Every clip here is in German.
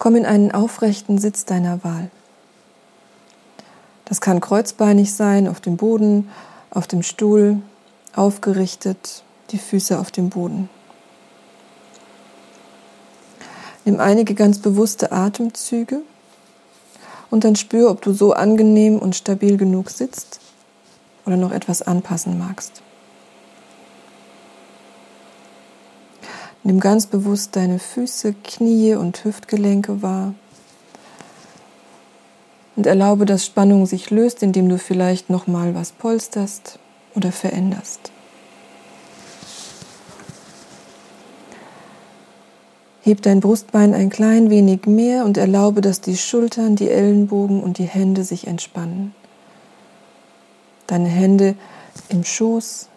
Komm in einen aufrechten Sitz deiner Wahl. Das kann kreuzbeinig sein, auf dem Boden, auf dem Stuhl, aufgerichtet, die Füße auf dem Boden. Nimm einige ganz bewusste Atemzüge und dann spür, ob du so angenehm und stabil genug sitzt oder noch etwas anpassen magst. Nimm ganz bewusst deine Füße, Knie und Hüftgelenke wahr und erlaube, dass Spannung sich löst, indem du vielleicht noch mal was polsterst oder veränderst. Heb dein Brustbein ein klein wenig mehr und erlaube, dass die Schultern, die Ellenbogen und die Hände sich entspannen. Deine Hände im Schoß,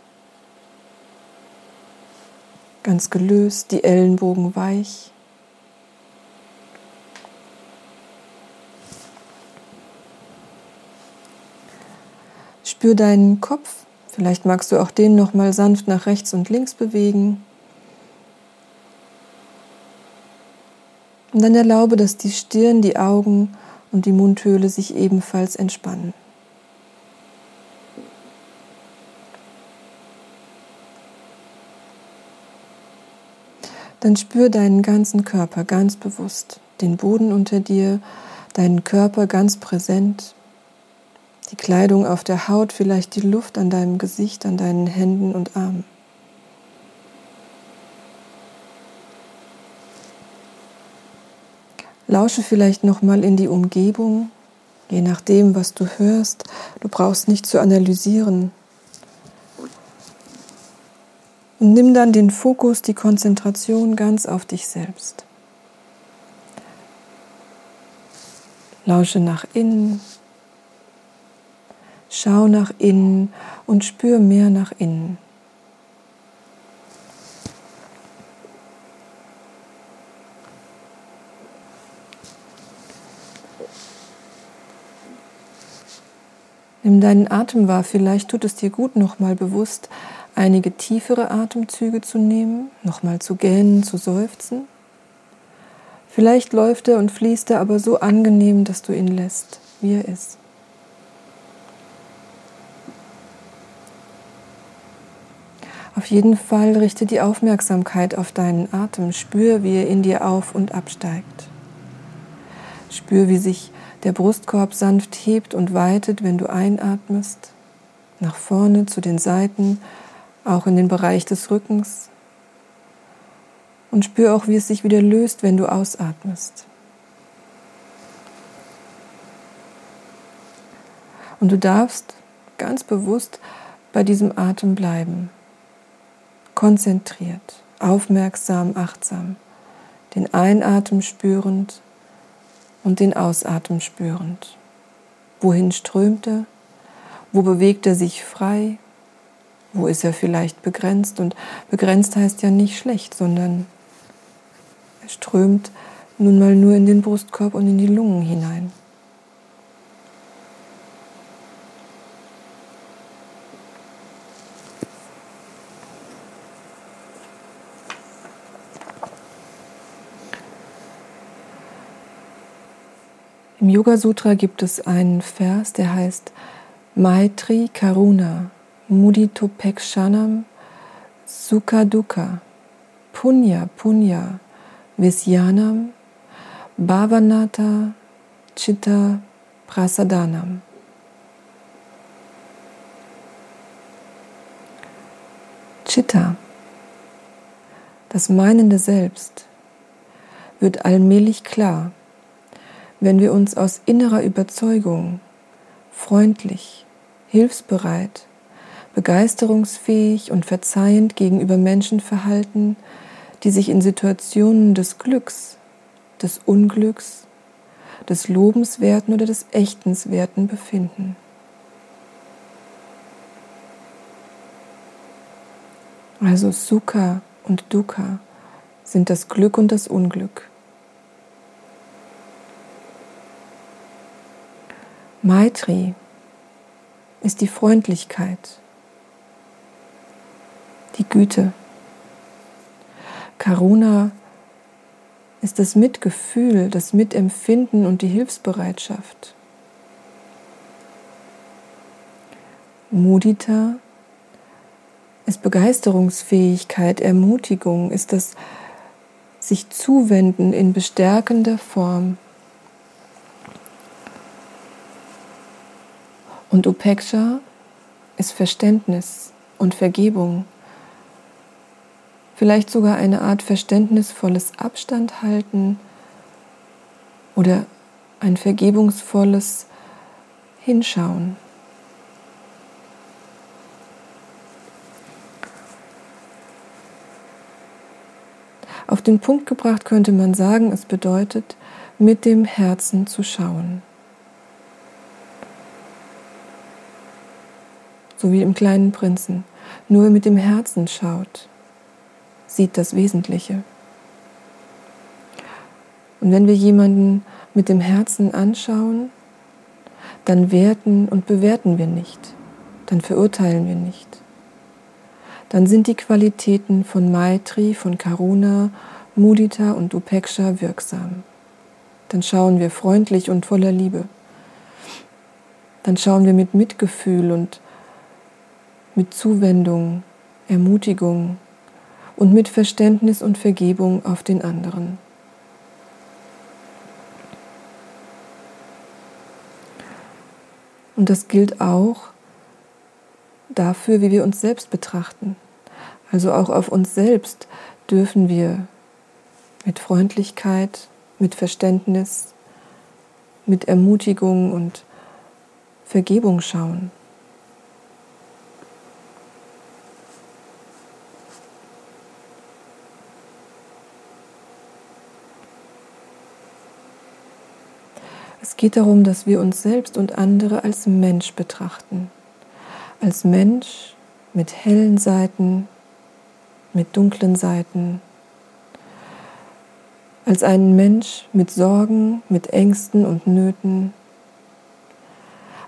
ganz gelöst, die Ellenbogen weich. Spür deinen Kopf. Vielleicht magst du auch den noch mal sanft nach rechts und links bewegen. Und dann erlaube, dass die Stirn, die Augen und die Mundhöhle sich ebenfalls entspannen. Dann spür deinen ganzen Körper ganz bewusst, den Boden unter dir, deinen Körper ganz präsent, die Kleidung auf der Haut, vielleicht die Luft an deinem Gesicht, an deinen Händen und Armen. Lausche vielleicht noch mal in die Umgebung, je nachdem, was du hörst. Du brauchst nicht zu analysieren. Und nimm dann den Fokus, die Konzentration ganz auf dich selbst. Lausche nach innen, schau nach innen und spür mehr nach innen. Nimm deinen Atem wahr. Vielleicht tut es dir gut, nochmal bewusst einige tiefere Atemzüge zu nehmen, nochmal zu gähnen, zu seufzen. Vielleicht läuft er und fließt er aber so angenehm, dass du ihn lässt, wie er ist. Auf jeden Fall richte die Aufmerksamkeit auf deinen Atem. Spür, wie er in dir auf und absteigt. Spür, wie sich der Brustkorb sanft hebt und weitet, wenn du einatmest, nach vorne zu den Seiten, auch in den Bereich des Rückens. Und spür auch, wie es sich wieder löst, wenn du ausatmest. Und du darfst ganz bewusst bei diesem Atem bleiben. Konzentriert, aufmerksam, achtsam. Den Einatmen spürend und den Ausatmen spürend. Wohin strömt er? Wo bewegt er sich frei? Wo ist er vielleicht begrenzt? Und begrenzt heißt ja nicht schlecht, sondern er strömt nun mal nur in den Brustkorb und in die Lungen hinein. Im Yoga Sutra gibt es einen Vers, der heißt Maitri Karuna Muditopekshanam Sukha Dukkha Punya Punya Visyanam Bhavanata Chitta Prasadanam. Chitta, das meinende Selbst, wird allmählich klar wenn wir uns aus innerer Überzeugung freundlich, hilfsbereit, begeisterungsfähig und verzeihend gegenüber Menschen verhalten, die sich in Situationen des Glücks, des Unglücks, des Lobenswerten oder des Echtenswerten befinden. Also Sukha und Dukkha sind das Glück und das Unglück. Maitri ist die Freundlichkeit, die Güte. Karuna ist das Mitgefühl, das Mitempfinden und die Hilfsbereitschaft. Mudita ist Begeisterungsfähigkeit, Ermutigung, ist das sich zuwenden in bestärkender Form. Und Upeksha ist Verständnis und Vergebung. Vielleicht sogar eine Art verständnisvolles Abstand halten oder ein vergebungsvolles Hinschauen. Auf den Punkt gebracht könnte man sagen, es bedeutet, mit dem Herzen zu schauen. So wie im kleinen Prinzen. Nur mit dem Herzen schaut, sieht das Wesentliche. Und wenn wir jemanden mit dem Herzen anschauen, dann werten und bewerten wir nicht, dann verurteilen wir nicht dann sind die Qualitäten von Maitri, von Karuna, Mudita und Upeksha wirksam. Dann schauen wir freundlich und voller Liebe. Dann schauen wir mit Mitgefühl und mit Zuwendung, Ermutigung und mit Verständnis und Vergebung auf den anderen. Und das gilt auch dafür, wie wir uns selbst betrachten. Also auch auf uns selbst dürfen wir mit Freundlichkeit, mit Verständnis, mit Ermutigung und Vergebung schauen. Geht darum, dass wir uns selbst und andere als Mensch betrachten. Als Mensch mit hellen Seiten, mit dunklen Seiten, als einen Mensch mit Sorgen, mit Ängsten und Nöten,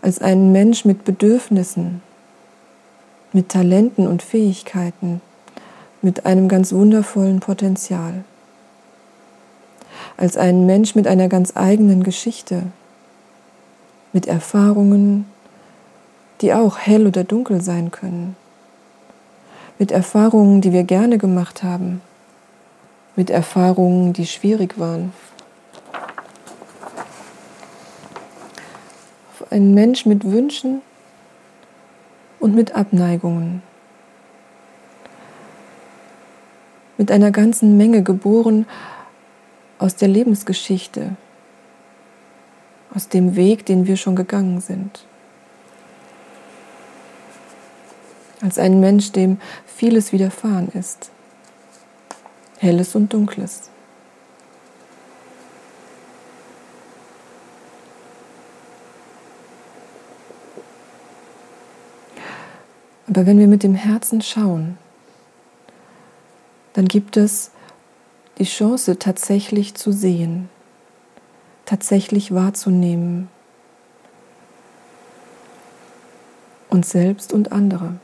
als einen Mensch mit Bedürfnissen, mit Talenten und Fähigkeiten, mit einem ganz wundervollen Potenzial, als einen Mensch mit einer ganz eigenen Geschichte, mit Erfahrungen, die auch hell oder dunkel sein können mit Erfahrungen, die wir gerne gemacht haben, mit Erfahrungen, die schwierig waren. Ein Mensch mit Wünschen und mit Abneigungen. Mit einer ganzen Menge geboren aus der Lebensgeschichte, aus dem Weg, den wir schon gegangen sind. als ein Mensch, dem vieles widerfahren ist, helles und dunkles. Aber wenn wir mit dem Herzen schauen, dann gibt es die Chance tatsächlich zu sehen, tatsächlich wahrzunehmen, uns selbst und andere.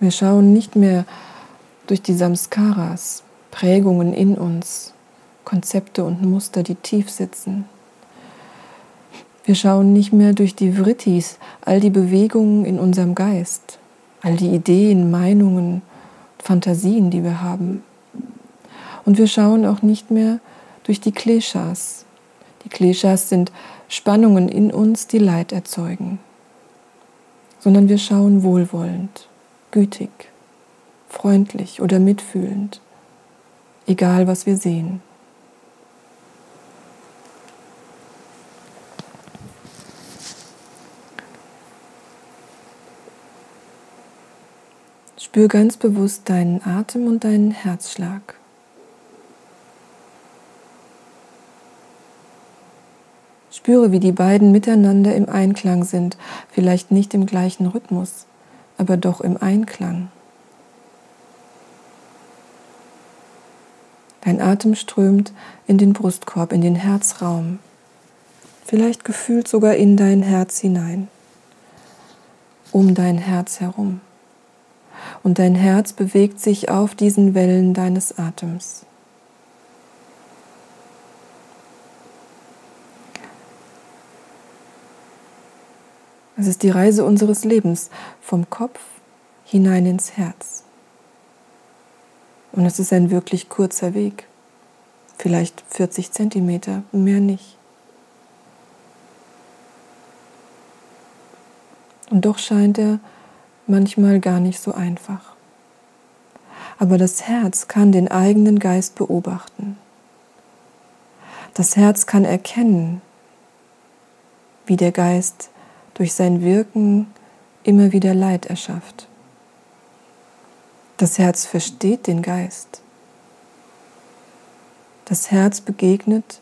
Wir schauen nicht mehr durch die Samskaras, Prägungen in uns, Konzepte und Muster, die tief sitzen. Wir schauen nicht mehr durch die Vrittis, all die Bewegungen in unserem Geist, all die Ideen, Meinungen, Fantasien, die wir haben. Und wir schauen auch nicht mehr durch die Kleshas. Die Kleshas sind Spannungen in uns, die Leid erzeugen. Sondern wir schauen wohlwollend gütig, freundlich oder mitfühlend, egal was wir sehen. Spür ganz bewusst deinen Atem und deinen Herzschlag. Spüre, wie die beiden miteinander im Einklang sind, vielleicht nicht im gleichen Rhythmus aber doch im Einklang. Dein Atem strömt in den Brustkorb, in den Herzraum, vielleicht gefühlt sogar in dein Herz hinein, um dein Herz herum. Und dein Herz bewegt sich auf diesen Wellen deines Atems. Es ist die Reise unseres Lebens vom Kopf hinein ins Herz. Und es ist ein wirklich kurzer Weg, vielleicht 40 Zentimeter, mehr nicht. Und doch scheint er manchmal gar nicht so einfach. Aber das Herz kann den eigenen Geist beobachten. Das Herz kann erkennen, wie der Geist durch sein Wirken immer wieder Leid erschafft. Das Herz versteht den Geist. Das Herz begegnet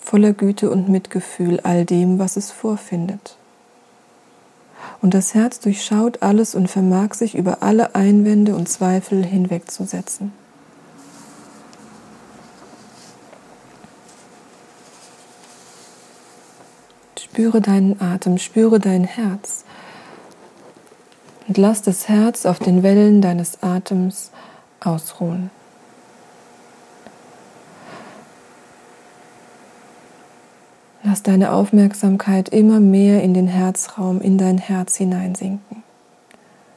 voller Güte und Mitgefühl all dem, was es vorfindet. Und das Herz durchschaut alles und vermag sich über alle Einwände und Zweifel hinwegzusetzen. Spüre deinen Atem, spüre dein Herz und lass das Herz auf den Wellen deines Atems ausruhen. Lass deine Aufmerksamkeit immer mehr in den Herzraum, in dein Herz hineinsinken.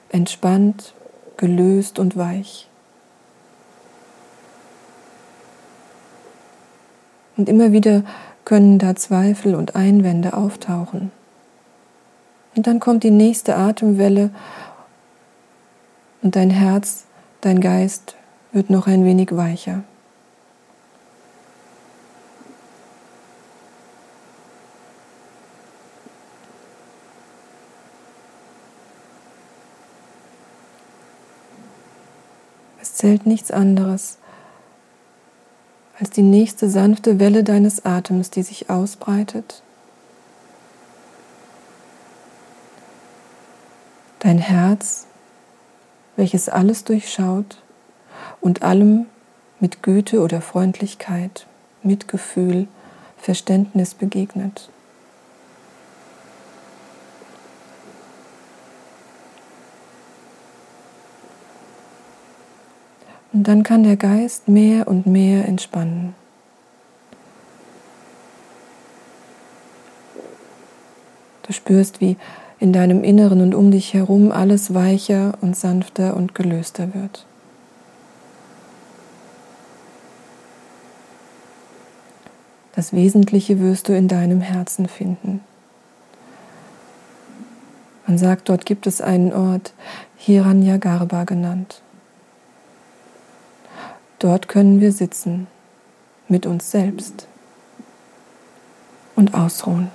Entspannt, gelöst und weich. Und immer wieder können da Zweifel und Einwände auftauchen. Und dann kommt die nächste Atemwelle und dein Herz, dein Geist wird noch ein wenig weicher. Es zählt nichts anderes als die nächste sanfte Welle deines Atems, die sich ausbreitet. Dein Herz, welches alles durchschaut und allem mit Güte oder Freundlichkeit, Mitgefühl, Verständnis begegnet. Und dann kann der Geist mehr und mehr entspannen. Du spürst, wie in deinem Inneren und um dich herum alles weicher und sanfter und gelöster wird. Das Wesentliche wirst du in deinem Herzen finden. Man sagt, dort gibt es einen Ort, Hiranyagarbha genannt. Dort können wir sitzen mit uns selbst und ausruhen.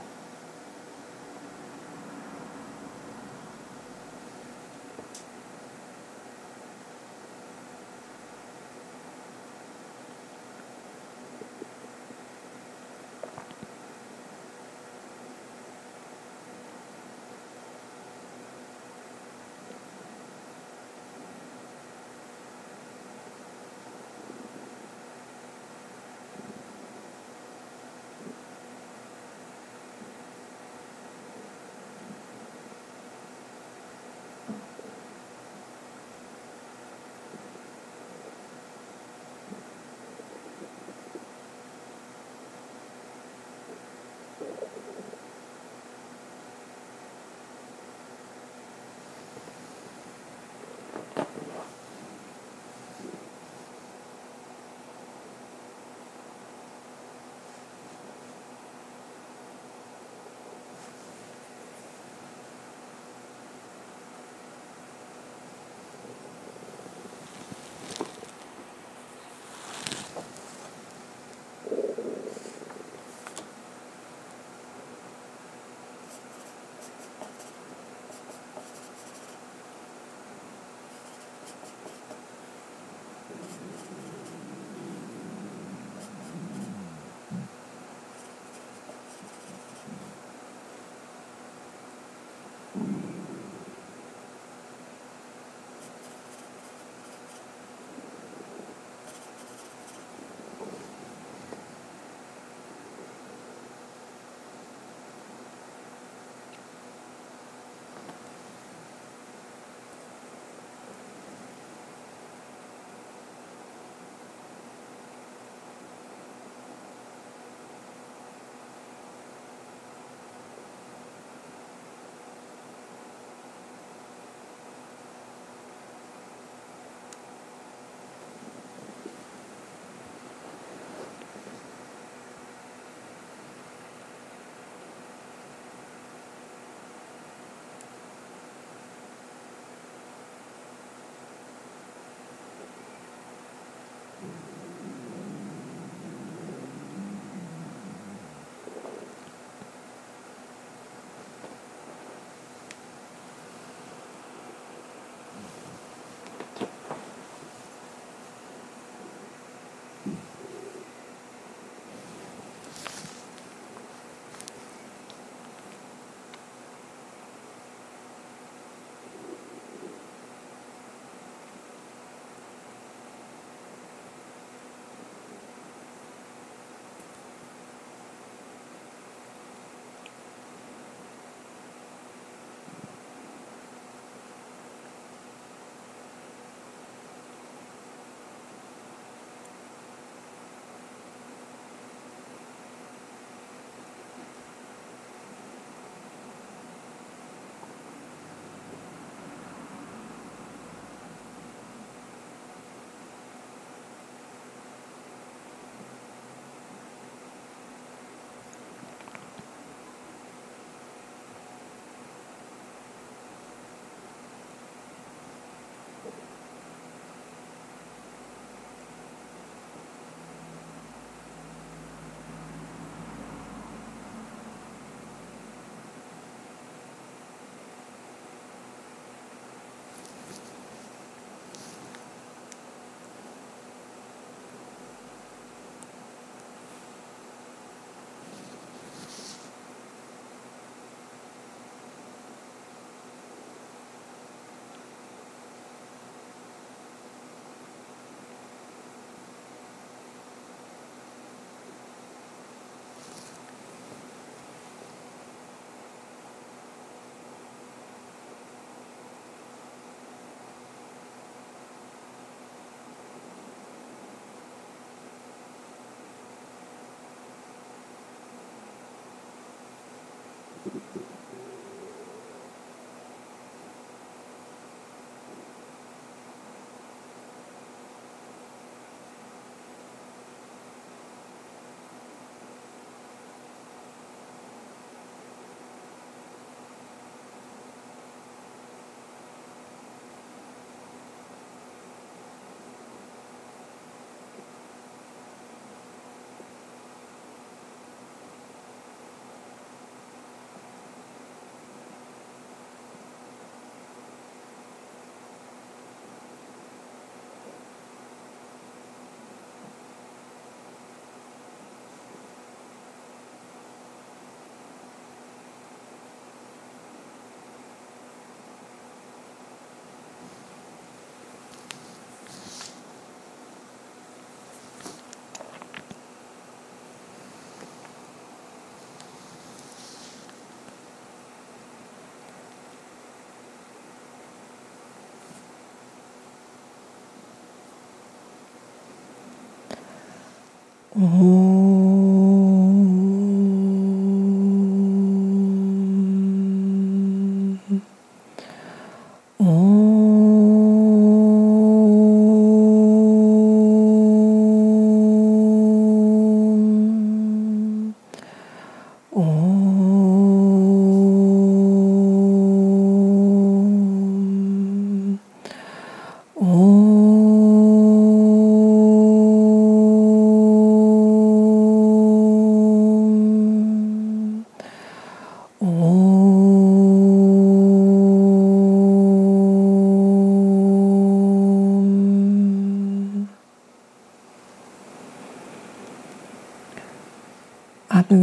Oh.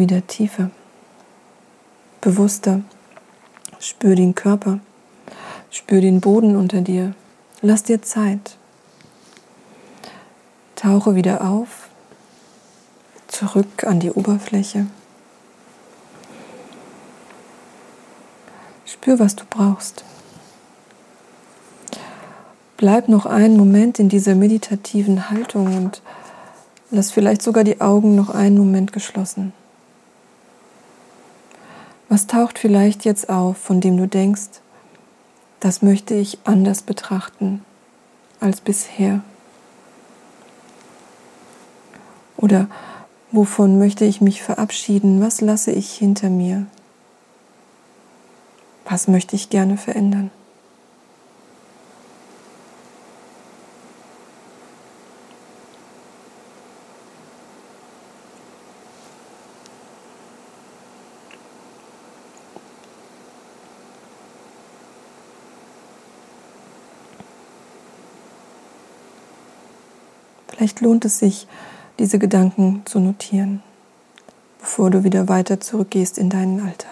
Wieder tiefer, bewusster. Spür den Körper, spür den Boden unter dir. Lass dir Zeit. Tauche wieder auf, zurück an die Oberfläche. Spür, was du brauchst. Bleib noch einen Moment in dieser meditativen Haltung und lass vielleicht sogar die Augen noch einen Moment geschlossen. Was taucht vielleicht jetzt auf, von dem du denkst, das möchte ich anders betrachten als bisher? Oder wovon möchte ich mich verabschieden? Was lasse ich hinter mir? Was möchte ich gerne verändern? Vielleicht lohnt es sich, diese Gedanken zu notieren, bevor du wieder weiter zurückgehst in deinen Alltag.